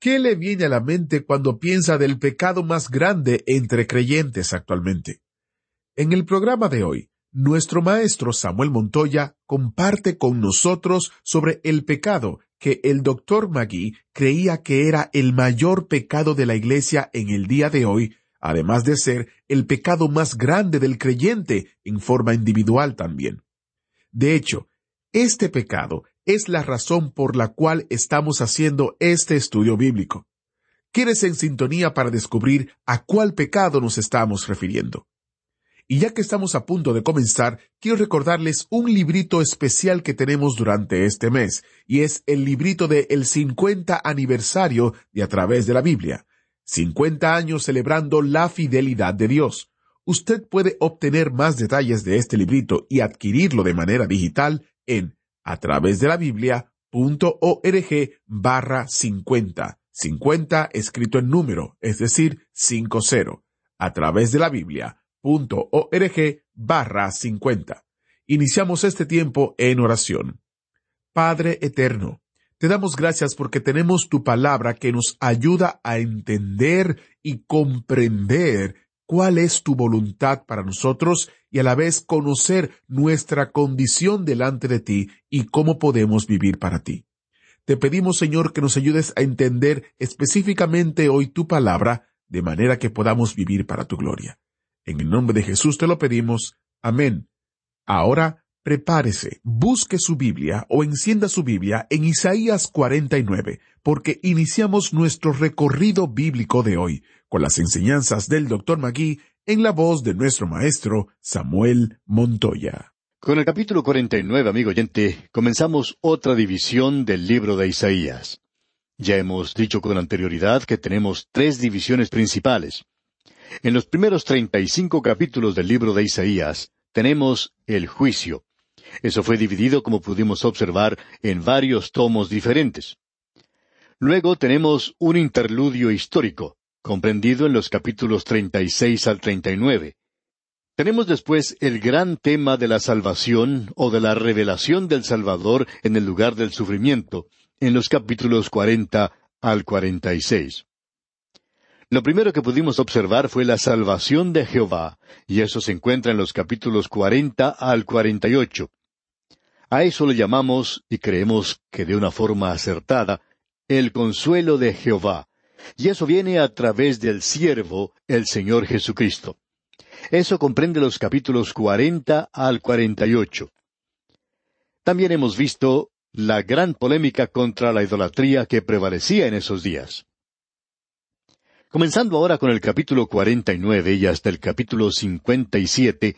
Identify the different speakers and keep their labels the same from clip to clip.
Speaker 1: ¿Qué le viene a la mente cuando piensa del pecado más grande entre creyentes actualmente? En el programa de hoy, nuestro maestro Samuel Montoya comparte con nosotros sobre el pecado que el doctor Magui creía que era el mayor pecado de la Iglesia en el día de hoy, además de ser el pecado más grande del creyente en forma individual también. De hecho, este pecado es la razón por la cual estamos haciendo este estudio bíblico. Quieres en sintonía para descubrir a cuál pecado nos estamos refiriendo. Y ya que estamos a punto de comenzar, quiero recordarles un librito especial que tenemos durante este mes, y es el librito de el 50 aniversario de A través de la Biblia. 50 años celebrando la fidelidad de Dios. Usted puede obtener más detalles de este librito y adquirirlo de manera digital en a través de la Biblia.org barra 50. 50 escrito en número, es decir, 50. A través de la Biblia.org barra 50. Iniciamos este tiempo en oración. Padre eterno, te damos gracias porque tenemos tu palabra que nos ayuda a entender y comprender cuál es tu voluntad para nosotros y a la vez conocer nuestra condición delante de ti y cómo podemos vivir para ti. Te pedimos, Señor, que nos ayudes a entender específicamente hoy tu palabra, de manera que podamos vivir para tu gloria. En el nombre de Jesús te lo pedimos. Amén. Ahora, prepárese, busque su Biblia o encienda su Biblia en Isaías 49, porque iniciamos nuestro recorrido bíblico de hoy con las enseñanzas del Dr. Magui en la voz de nuestro maestro Samuel Montoya.
Speaker 2: Con el capítulo 49, amigo oyente, comenzamos otra división del libro de Isaías. Ya hemos dicho con anterioridad que tenemos tres divisiones principales. En los primeros treinta y cinco capítulos del libro de Isaías tenemos el juicio. Eso fue dividido, como pudimos observar, en varios tomos diferentes. Luego tenemos un interludio histórico, comprendido en los capítulos 36 al 39. Tenemos después el gran tema de la salvación o de la revelación del Salvador en el lugar del sufrimiento, en los capítulos 40 al 46. Lo primero que pudimos observar fue la salvación de Jehová, y eso se encuentra en los capítulos 40 al 48. A eso le llamamos, y creemos que de una forma acertada, el consuelo de Jehová, y eso viene a través del siervo, el Señor Jesucristo. Eso comprende los capítulos cuarenta al cuarenta y ocho. También hemos visto la gran polémica contra la idolatría que prevalecía en esos días. Comenzando ahora con el capítulo cuarenta y hasta el capítulo cincuenta y siete,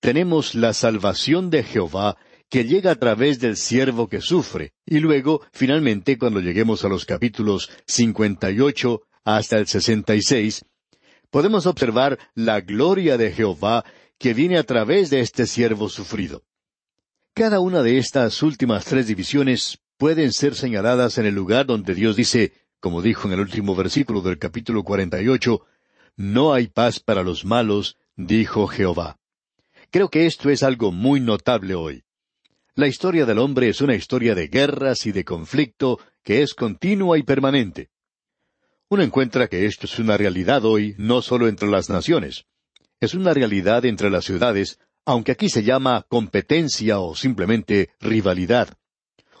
Speaker 2: tenemos la salvación de Jehová que llega a través del siervo que sufre, y luego, finalmente, cuando lleguemos a los capítulos 58 hasta el 66, podemos observar la gloria de Jehová que viene a través de este siervo sufrido. Cada una de estas últimas tres divisiones pueden ser señaladas en el lugar donde Dios dice, como dijo en el último versículo del capítulo 48, No hay paz para los malos, dijo Jehová. Creo que esto es algo muy notable hoy. La historia del hombre es una historia de guerras y de conflicto que es continua y permanente. Uno encuentra que esto es una realidad hoy no solo entre las naciones, es una realidad entre las ciudades, aunque aquí se llama competencia o simplemente rivalidad.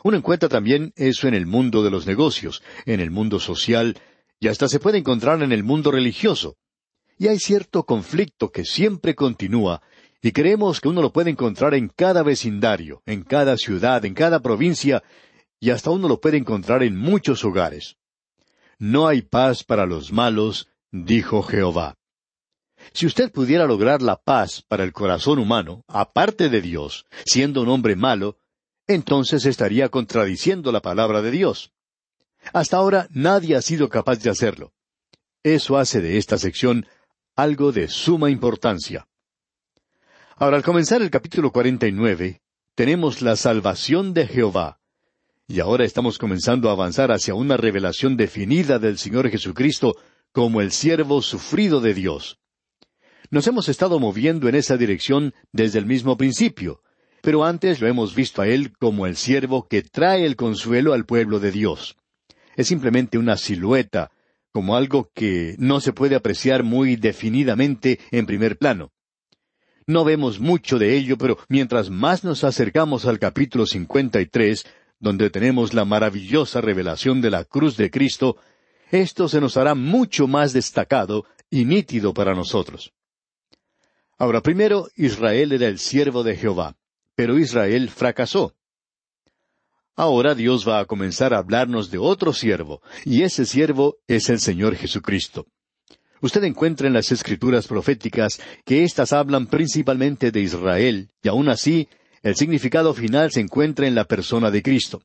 Speaker 2: Uno encuentra también eso en el mundo de los negocios, en el mundo social, y hasta se puede encontrar en el mundo religioso. Y hay cierto conflicto que siempre continúa y creemos que uno lo puede encontrar en cada vecindario, en cada ciudad, en cada provincia, y hasta uno lo puede encontrar en muchos hogares. No hay paz para los malos, dijo Jehová. Si usted pudiera lograr la paz para el corazón humano, aparte de Dios, siendo un hombre malo, entonces estaría contradiciendo la palabra de Dios. Hasta ahora nadie ha sido capaz de hacerlo. Eso hace de esta sección algo de suma importancia. Ahora, al comenzar el capítulo 49, tenemos la salvación de Jehová. Y ahora estamos comenzando a avanzar hacia una revelación definida del Señor Jesucristo como el siervo sufrido de Dios. Nos hemos estado moviendo en esa dirección desde el mismo principio, pero antes lo hemos visto a Él como el siervo que trae el consuelo al pueblo de Dios. Es simplemente una silueta, como algo que no se puede apreciar muy definidamente en primer plano. No vemos mucho de ello, pero mientras más nos acercamos al capítulo 53, donde tenemos la maravillosa revelación de la cruz de Cristo, esto se nos hará mucho más destacado y nítido para nosotros. Ahora, primero, Israel era el siervo de Jehová, pero Israel fracasó. Ahora Dios va a comenzar a hablarnos de otro siervo, y ese siervo es el Señor Jesucristo. Usted encuentra en las escrituras proféticas que éstas hablan principalmente de Israel, y aun así, el significado final se encuentra en la persona de Cristo.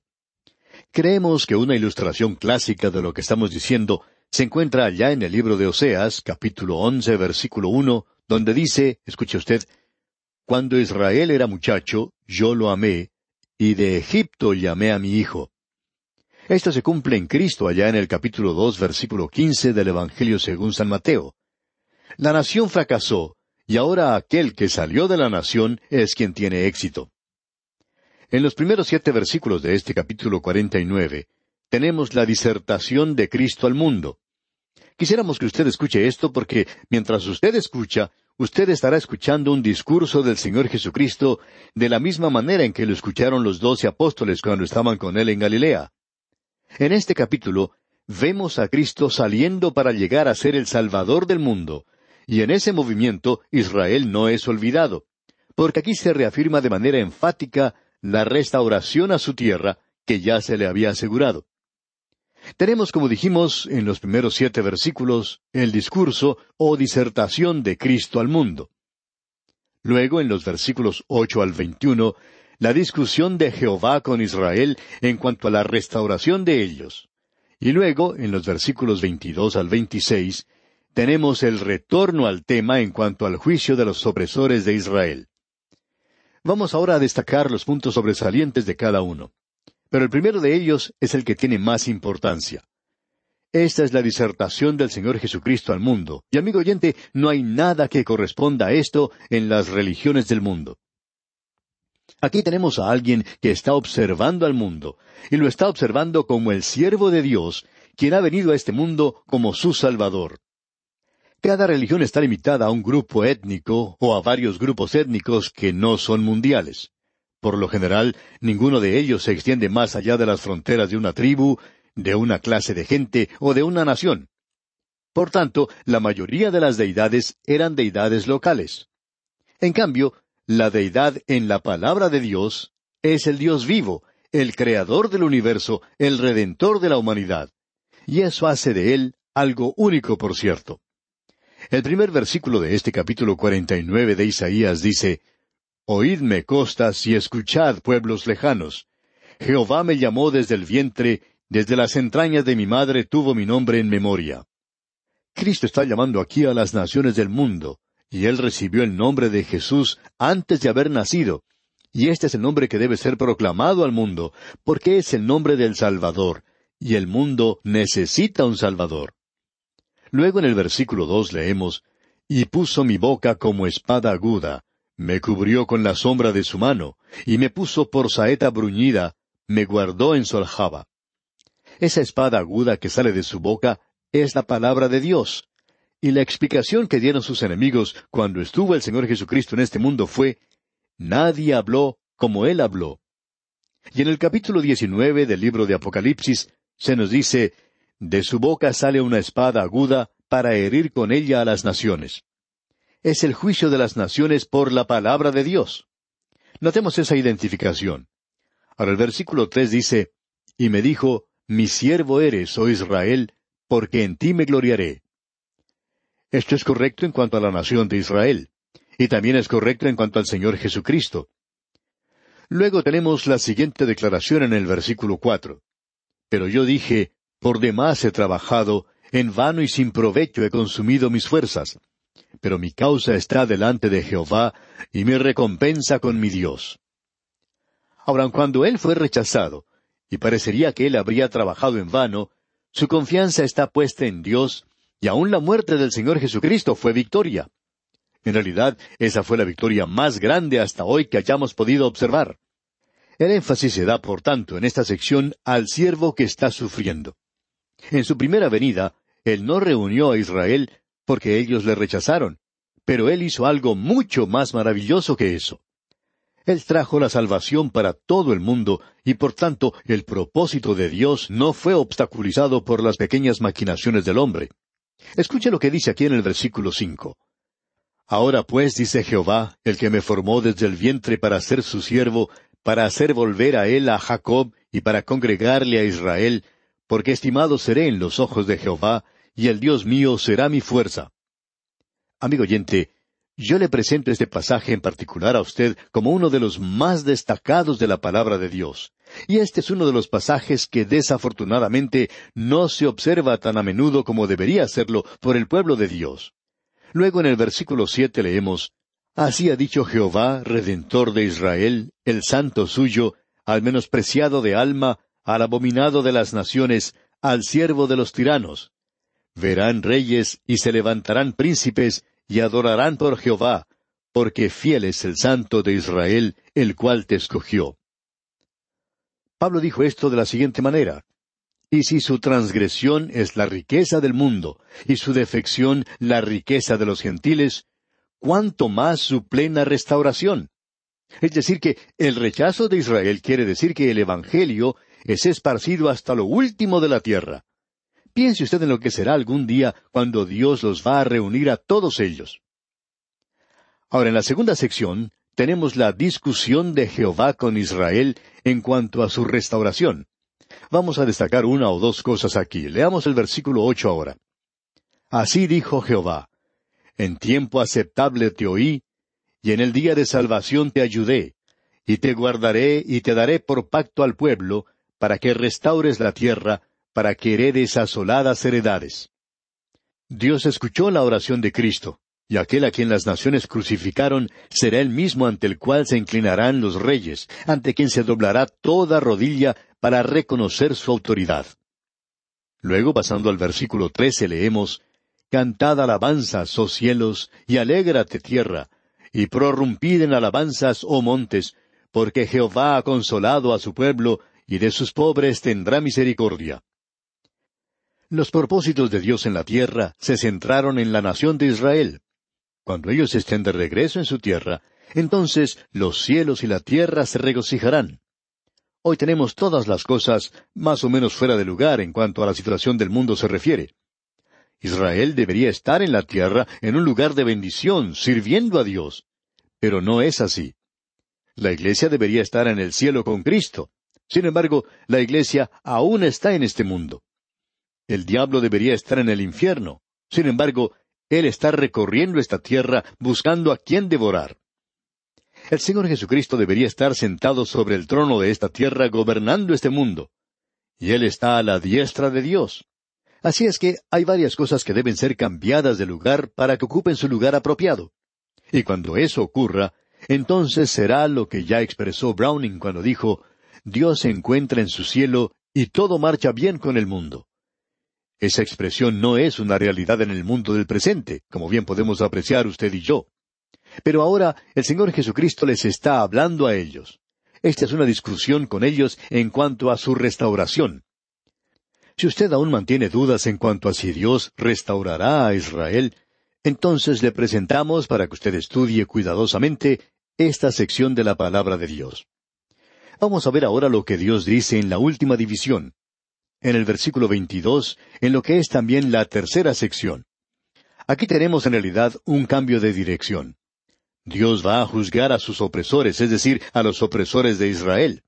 Speaker 2: Creemos que una ilustración clásica de lo que estamos diciendo se encuentra allá en el libro de Oseas, capítulo once, versículo uno, donde dice, escuche usted, Cuando Israel era muchacho, yo lo amé, y de Egipto llamé a mi hijo. Esto se cumple en Cristo allá en el capítulo dos, versículo quince del Evangelio según San Mateo. La nación fracasó, y ahora aquel que salió de la nación es quien tiene éxito. En los primeros siete versículos de este capítulo cuarenta y nueve, tenemos la disertación de Cristo al mundo. Quisiéramos que usted escuche esto porque mientras usted escucha, usted estará escuchando un discurso del Señor Jesucristo de la misma manera en que lo escucharon los doce apóstoles cuando estaban con él en Galilea. En este capítulo vemos a Cristo saliendo para llegar a ser el Salvador del mundo, y en ese movimiento Israel no es olvidado, porque aquí se reafirma de manera enfática la restauración a su tierra que ya se le había asegurado. Tenemos, como dijimos en los primeros siete versículos, el discurso o disertación de Cristo al mundo. Luego, en los versículos ocho al veintiuno, la discusión de Jehová con Israel en cuanto a la restauración de ellos. Y luego, en los versículos veintidós al veintiséis, tenemos el retorno al tema en cuanto al juicio de los opresores de Israel. Vamos ahora a destacar los puntos sobresalientes de cada uno. Pero el primero de ellos es el que tiene más importancia. Esta es la disertación del Señor Jesucristo al mundo. Y amigo oyente, no hay nada que corresponda a esto en las religiones del mundo. Aquí tenemos a alguien que está observando al mundo, y lo está observando como el siervo de Dios, quien ha venido a este mundo como su Salvador. Cada religión está limitada a un grupo étnico o a varios grupos étnicos que no son mundiales. Por lo general, ninguno de ellos se extiende más allá de las fronteras de una tribu, de una clase de gente o de una nación. Por tanto, la mayoría de las deidades eran deidades locales. En cambio, la deidad en la palabra de Dios es el Dios vivo, el creador del universo, el redentor de la humanidad. Y eso hace de él algo único, por cierto. El primer versículo de este capítulo cuarenta y nueve de Isaías dice Oídme costas y escuchad pueblos lejanos. Jehová me llamó desde el vientre, desde las entrañas de mi madre tuvo mi nombre en memoria. Cristo está llamando aquí a las naciones del mundo, y él recibió el nombre de Jesús antes de haber nacido, y este es el nombre que debe ser proclamado al mundo, porque es el nombre del Salvador, y el mundo necesita un Salvador. Luego en el versículo dos leemos, Y puso mi boca como espada aguda, me cubrió con la sombra de su mano, y me puso por saeta bruñida, me guardó en su aljaba. Esa espada aguda que sale de su boca es la palabra de Dios. Y la explicación que dieron sus enemigos cuando estuvo el Señor Jesucristo en este mundo fue, Nadie habló como Él habló. Y en el capítulo 19 del libro de Apocalipsis se nos dice, De su boca sale una espada aguda para herir con ella a las naciones es el juicio de las naciones por la palabra de Dios. Notemos esa identificación. Ahora el versículo tres dice, Y me dijo, Mi siervo eres, oh Israel, porque en ti me gloriaré. Esto es correcto en cuanto a la nación de Israel, y también es correcto en cuanto al Señor Jesucristo. Luego tenemos la siguiente declaración en el versículo cuatro. Pero yo dije, Por demás he trabajado, en vano y sin provecho he consumido mis fuerzas. Pero mi causa está delante de Jehová, y mi recompensa con mi Dios. Ahora, cuando él fue rechazado, y parecería que él habría trabajado en vano, su confianza está puesta en Dios, y aún la muerte del Señor Jesucristo fue victoria. En realidad, esa fue la victoria más grande hasta hoy que hayamos podido observar. El énfasis se da, por tanto, en esta sección al siervo que está sufriendo. En su primera venida, él no reunió a Israel porque ellos le rechazaron, pero él hizo algo mucho más maravilloso que eso. Él trajo la salvación para todo el mundo y por tanto el propósito de Dios no fue obstaculizado por las pequeñas maquinaciones del hombre. Escuche lo que dice aquí en el versículo cinco. Ahora pues, dice Jehová, el que me formó desde el vientre para ser su siervo, para hacer volver a él a Jacob y para congregarle a Israel, porque estimado seré en los ojos de Jehová, y el Dios mío será mi fuerza. Amigo oyente, yo le presento este pasaje en particular a usted como uno de los más destacados de la palabra de Dios. Y este es uno de los pasajes que desafortunadamente no se observa tan a menudo como debería hacerlo por el pueblo de Dios. Luego en el versículo siete leemos Así ha dicho Jehová, Redentor de Israel, el santo suyo, al menospreciado de alma, al abominado de las naciones, al siervo de los tiranos. Verán reyes y se levantarán príncipes, y adorarán por Jehová, porque fiel es el Santo de Israel, el cual te escogió. Pablo dijo esto de la siguiente manera. Y si su transgresión es la riqueza del mundo, y su defección la riqueza de los gentiles, ¿cuánto más su plena restauración? Es decir, que el rechazo de Israel quiere decir que el Evangelio es esparcido hasta lo último de la tierra. Piense usted en lo que será algún día cuando Dios los va a reunir a todos ellos. Ahora, en la segunda sección, tenemos la discusión de Jehová con Israel en cuanto a su restauración. Vamos a destacar una o dos cosas aquí. Leamos el versículo ocho ahora. Así dijo Jehová, En tiempo aceptable te oí, y en el día de salvación te ayudé, y te guardaré y te daré por pacto al pueblo, para que restaures la tierra, para que heredes asoladas heredades. Dios escuchó la oración de Cristo, y aquel a quien las naciones crucificaron será el mismo ante el cual se inclinarán los reyes, ante quien se doblará toda rodilla para reconocer su autoridad. Luego, pasando al versículo trece, leemos Cantad alabanzas, oh cielos, y alégrate tierra, y prorrumpid en alabanzas, oh montes, porque Jehová ha consolado a su pueblo, y de sus pobres tendrá misericordia. Los propósitos de Dios en la tierra se centraron en la nación de Israel. Cuando ellos estén de regreso en su tierra, entonces los cielos y la tierra se regocijarán. Hoy tenemos todas las cosas más o menos fuera de lugar en cuanto a la situación del mundo se refiere. Israel debería estar en la tierra en un lugar de bendición, sirviendo a Dios. Pero no es así. La iglesia debería estar en el cielo con Cristo. Sin embargo, la iglesia aún está en este mundo. El diablo debería estar en el infierno. Sin embargo, él está recorriendo esta tierra buscando a quien devorar. El Señor Jesucristo debería estar sentado sobre el trono de esta tierra gobernando este mundo. Y Él está a la diestra de Dios. Así es que hay varias cosas que deben ser cambiadas de lugar para que ocupen su lugar apropiado. Y cuando eso ocurra, entonces será lo que ya expresó Browning cuando dijo, Dios se encuentra en su cielo y todo marcha bien con el mundo. Esa expresión no es una realidad en el mundo del presente, como bien podemos apreciar usted y yo. Pero ahora el Señor Jesucristo les está hablando a ellos. Esta es una discusión con ellos en cuanto a su restauración. Si usted aún mantiene dudas en cuanto a si Dios restaurará a Israel, entonces le presentamos para que usted estudie cuidadosamente esta sección de la palabra de Dios. Vamos a ver ahora lo que Dios dice en la última división, en el versículo 22, en lo que es también la tercera sección. Aquí tenemos en realidad un cambio de dirección. Dios va a juzgar a sus opresores, es decir, a los opresores de Israel.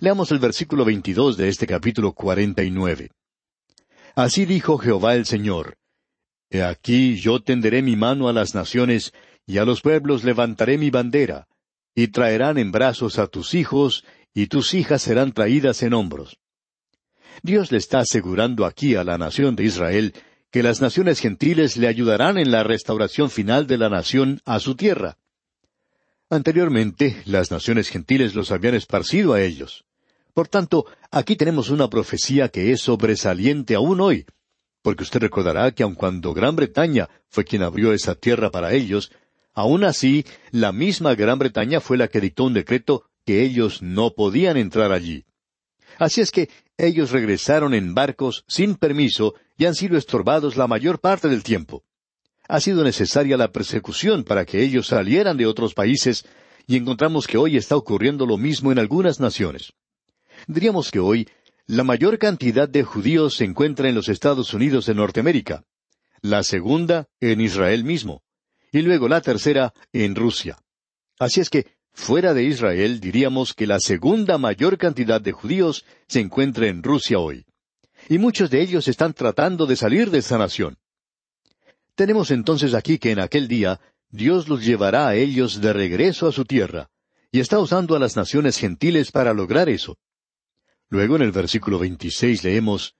Speaker 2: Leamos el versículo 22 de este capítulo 49. Así dijo Jehová el Señor. He aquí yo tenderé mi mano a las naciones, y a los pueblos levantaré mi bandera, y traerán en brazos a tus hijos, y tus hijas serán traídas en hombros. Dios le está asegurando aquí a la nación de Israel que las naciones gentiles le ayudarán en la restauración final de la nación a su tierra. Anteriormente, las naciones gentiles los habían esparcido a ellos. Por tanto, aquí tenemos una profecía que es sobresaliente aún hoy, porque usted recordará que aun cuando Gran Bretaña fue quien abrió esa tierra para ellos, aun así, la misma Gran Bretaña fue la que dictó un decreto que ellos no podían entrar allí. Así es que ellos regresaron en barcos sin permiso y han sido estorbados la mayor parte del tiempo. Ha sido necesaria la persecución para que ellos salieran de otros países y encontramos que hoy está ocurriendo lo mismo en algunas naciones. Diríamos que hoy la mayor cantidad de judíos se encuentra en los Estados Unidos de Norteamérica, la segunda en Israel mismo, y luego la tercera en Rusia. Así es que Fuera de Israel diríamos que la segunda mayor cantidad de judíos se encuentra en Rusia hoy. Y muchos de ellos están tratando de salir de esa nación. Tenemos entonces aquí que en aquel día Dios los llevará a ellos de regreso a su tierra, y está usando a las naciones gentiles para lograr eso. Luego en el versículo 26 leemos,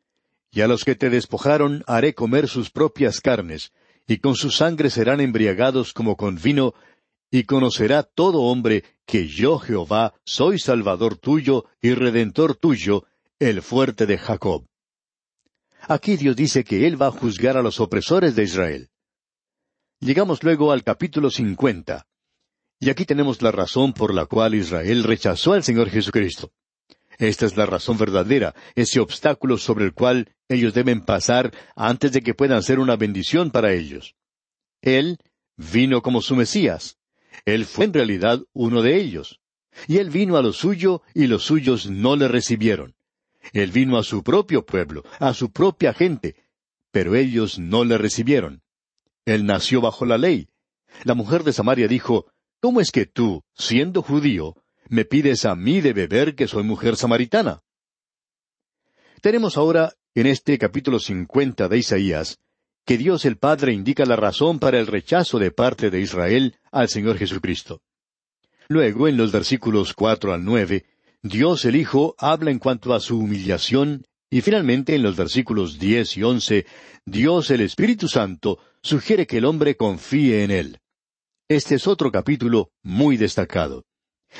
Speaker 2: Y a los que te despojaron haré comer sus propias carnes, y con su sangre serán embriagados como con vino, y conocerá todo hombre que yo Jehová soy Salvador tuyo y Redentor tuyo, el fuerte de Jacob. Aquí Dios dice que Él va a juzgar a los opresores de Israel. Llegamos luego al capítulo cincuenta. Y aquí tenemos la razón por la cual Israel rechazó al Señor Jesucristo. Esta es la razón verdadera, ese obstáculo sobre el cual ellos deben pasar antes de que puedan ser una bendición para ellos. Él vino como su Mesías. Él fue en realidad uno de ellos. Y él vino a lo suyo y los suyos no le recibieron. Él vino a su propio pueblo, a su propia gente, pero ellos no le recibieron. Él nació bajo la ley. La mujer de Samaria dijo, ¿Cómo es que tú, siendo judío, me pides a mí de beber que soy mujer samaritana? Tenemos ahora, en este capítulo cincuenta de Isaías, que Dios el Padre indica la razón para el rechazo de parte de Israel al Señor Jesucristo. Luego, en los versículos cuatro al nueve, Dios el Hijo habla en cuanto a su humillación, y finalmente en los versículos diez y once, Dios el Espíritu Santo sugiere que el hombre confíe en Él. Este es otro capítulo muy destacado.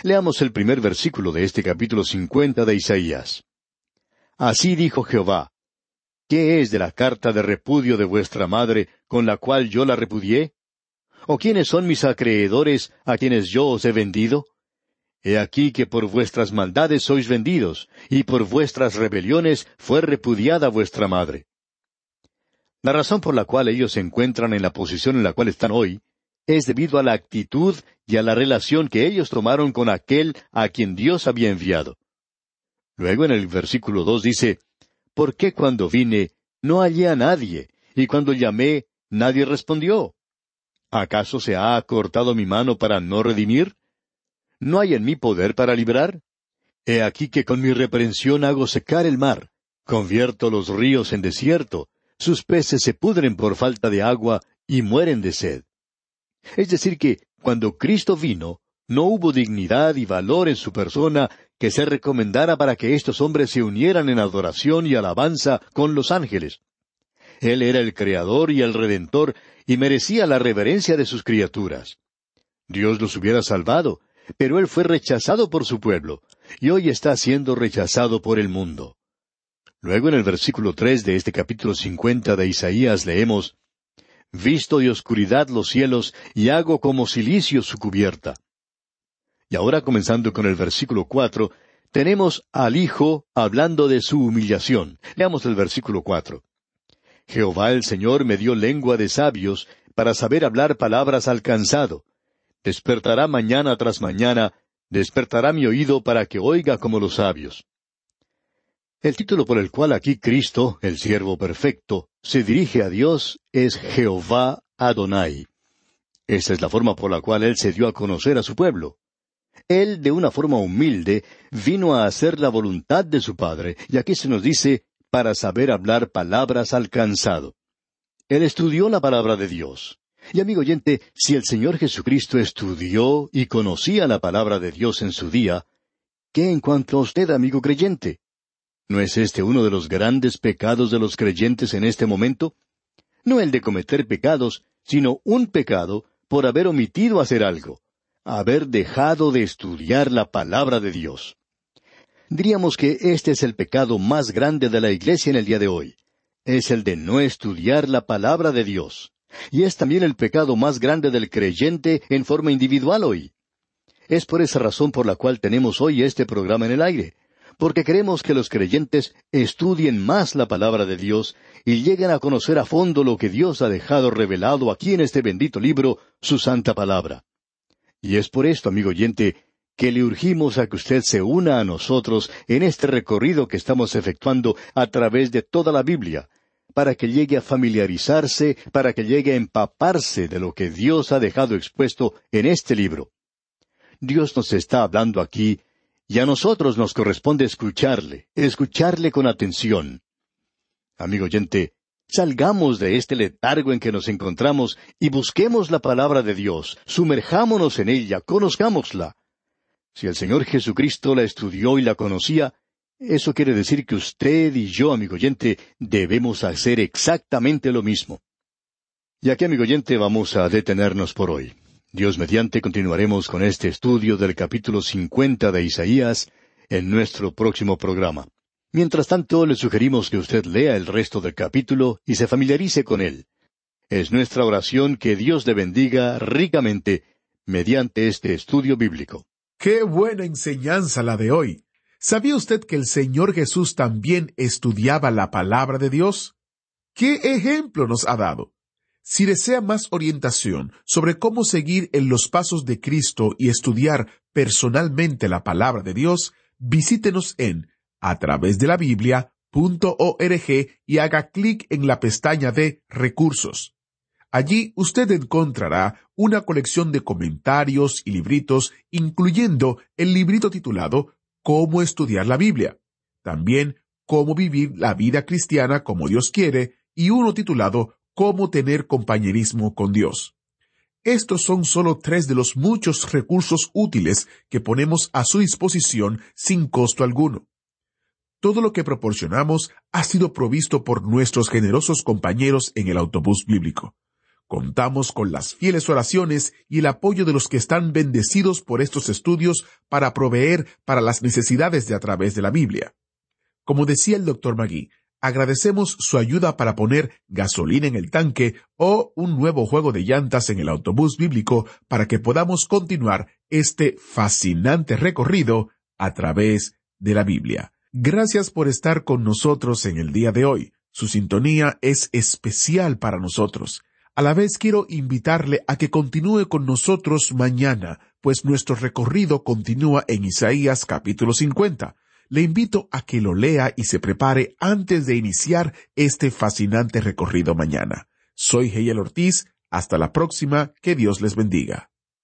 Speaker 2: Leamos el primer versículo de este capítulo cincuenta de Isaías. Así dijo Jehová, ¿Qué es de la carta de repudio de vuestra madre con la cual yo la repudié? ¿O quiénes son mis acreedores a quienes yo os he vendido? He aquí que por vuestras maldades sois vendidos, y por vuestras rebeliones fue repudiada vuestra madre. La razón por la cual ellos se encuentran en la posición en la cual están hoy es debido a la actitud y a la relación que ellos tomaron con aquel a quien Dios había enviado. Luego en el versículo dos dice, ¿por qué cuando vine no hallé a nadie, y cuando llamé nadie respondió? ¿Acaso se ha acortado mi mano para no redimir? ¿No hay en mí poder para librar? He aquí que con mi reprensión hago secar el mar, convierto los ríos en desierto, sus peces se pudren por falta de agua y mueren de sed. Es decir que, cuando Cristo vino, no hubo dignidad y valor en su persona que se recomendara para que estos hombres se unieran en adoración y alabanza con los ángeles. Él era el Creador y el Redentor y merecía la reverencia de sus criaturas. Dios los hubiera salvado, pero Él fue rechazado por su pueblo, y hoy está siendo rechazado por el mundo. Luego en el versículo tres de este capítulo cincuenta de Isaías leemos Visto de oscuridad los cielos, y hago como silicio su cubierta. Y ahora comenzando con el versículo cuatro, tenemos al Hijo hablando de su humillación. Leamos el versículo cuatro. Jehová el Señor me dio lengua de sabios para saber hablar palabras al cansado. Despertará mañana tras mañana, despertará mi oído para que oiga como los sabios. El título por el cual aquí Cristo, el siervo perfecto, se dirige a Dios es Jehová Adonai. Esta es la forma por la cual Él se dio a conocer a su pueblo. Él, de una forma humilde, vino a hacer la voluntad de su Padre, y aquí se nos dice, para saber hablar palabras al cansado. Él estudió la palabra de Dios. Y amigo oyente, si el Señor Jesucristo estudió y conocía la palabra de Dios en su día, ¿qué en cuanto a usted, amigo creyente? ¿No es este uno de los grandes pecados de los creyentes en este momento? No el de cometer pecados, sino un pecado por haber omitido hacer algo, haber dejado de estudiar la palabra de Dios. Diríamos que este es el pecado más grande de la Iglesia en el día de hoy. Es el de no estudiar la palabra de Dios. Y es también el pecado más grande del creyente en forma individual hoy. Es por esa razón por la cual tenemos hoy este programa en el aire, porque queremos que los creyentes estudien más la palabra de Dios y lleguen a conocer a fondo lo que Dios ha dejado revelado aquí en este bendito libro, su santa palabra. Y es por esto, amigo oyente, que le urgimos a que usted se una a nosotros en este recorrido que estamos efectuando a través de toda la Biblia, para que llegue a familiarizarse, para que llegue a empaparse de lo que Dios ha dejado expuesto en este libro. Dios nos está hablando aquí, y a nosotros nos corresponde escucharle, escucharle con atención. Amigo oyente, salgamos de este letargo en que nos encontramos y busquemos la palabra de Dios, sumerjámonos en ella, conozcámosla. Si el Señor Jesucristo la estudió y la conocía, eso quiere decir que usted y yo, amigo oyente, debemos hacer exactamente lo mismo. Y aquí, amigo oyente, vamos a detenernos por hoy. Dios mediante continuaremos con este estudio del capítulo cincuenta de Isaías en nuestro próximo programa. Mientras tanto, le sugerimos que usted lea el resto del capítulo y se familiarice con él. Es nuestra oración que Dios le bendiga ricamente mediante este estudio bíblico.
Speaker 1: ¡Qué buena enseñanza la de hoy! ¿Sabía usted que el Señor Jesús también estudiaba la palabra de Dios? ¿Qué ejemplo nos ha dado? Si desea más orientación sobre cómo seguir en los pasos de Cristo y estudiar personalmente la palabra de Dios, visítenos en a través de la Biblia.org y haga clic en la pestaña de Recursos. Allí usted encontrará una colección de comentarios y libritos, incluyendo el librito titulado cómo estudiar la Biblia, también cómo vivir la vida cristiana como Dios quiere y uno titulado Cómo tener compañerismo con Dios. Estos son solo tres de los muchos recursos útiles que ponemos a su disposición sin costo alguno. Todo lo que proporcionamos ha sido provisto por nuestros generosos compañeros en el autobús bíblico. Contamos con las fieles oraciones y el apoyo de los que están bendecidos por estos estudios para proveer para las necesidades de a través de la Biblia. Como decía el doctor Magui, agradecemos su ayuda para poner gasolina en el tanque o un nuevo juego de llantas en el autobús bíblico para que podamos continuar este fascinante recorrido a través de la Biblia. Gracias por estar con nosotros en el día de hoy. Su sintonía es especial para nosotros. A la vez quiero invitarle a que continúe con nosotros mañana, pues nuestro recorrido continúa en Isaías capítulo 50. Le invito a que lo lea y se prepare antes de iniciar este fascinante recorrido mañana. Soy Heyel Ortiz. Hasta la próxima. Que Dios les bendiga.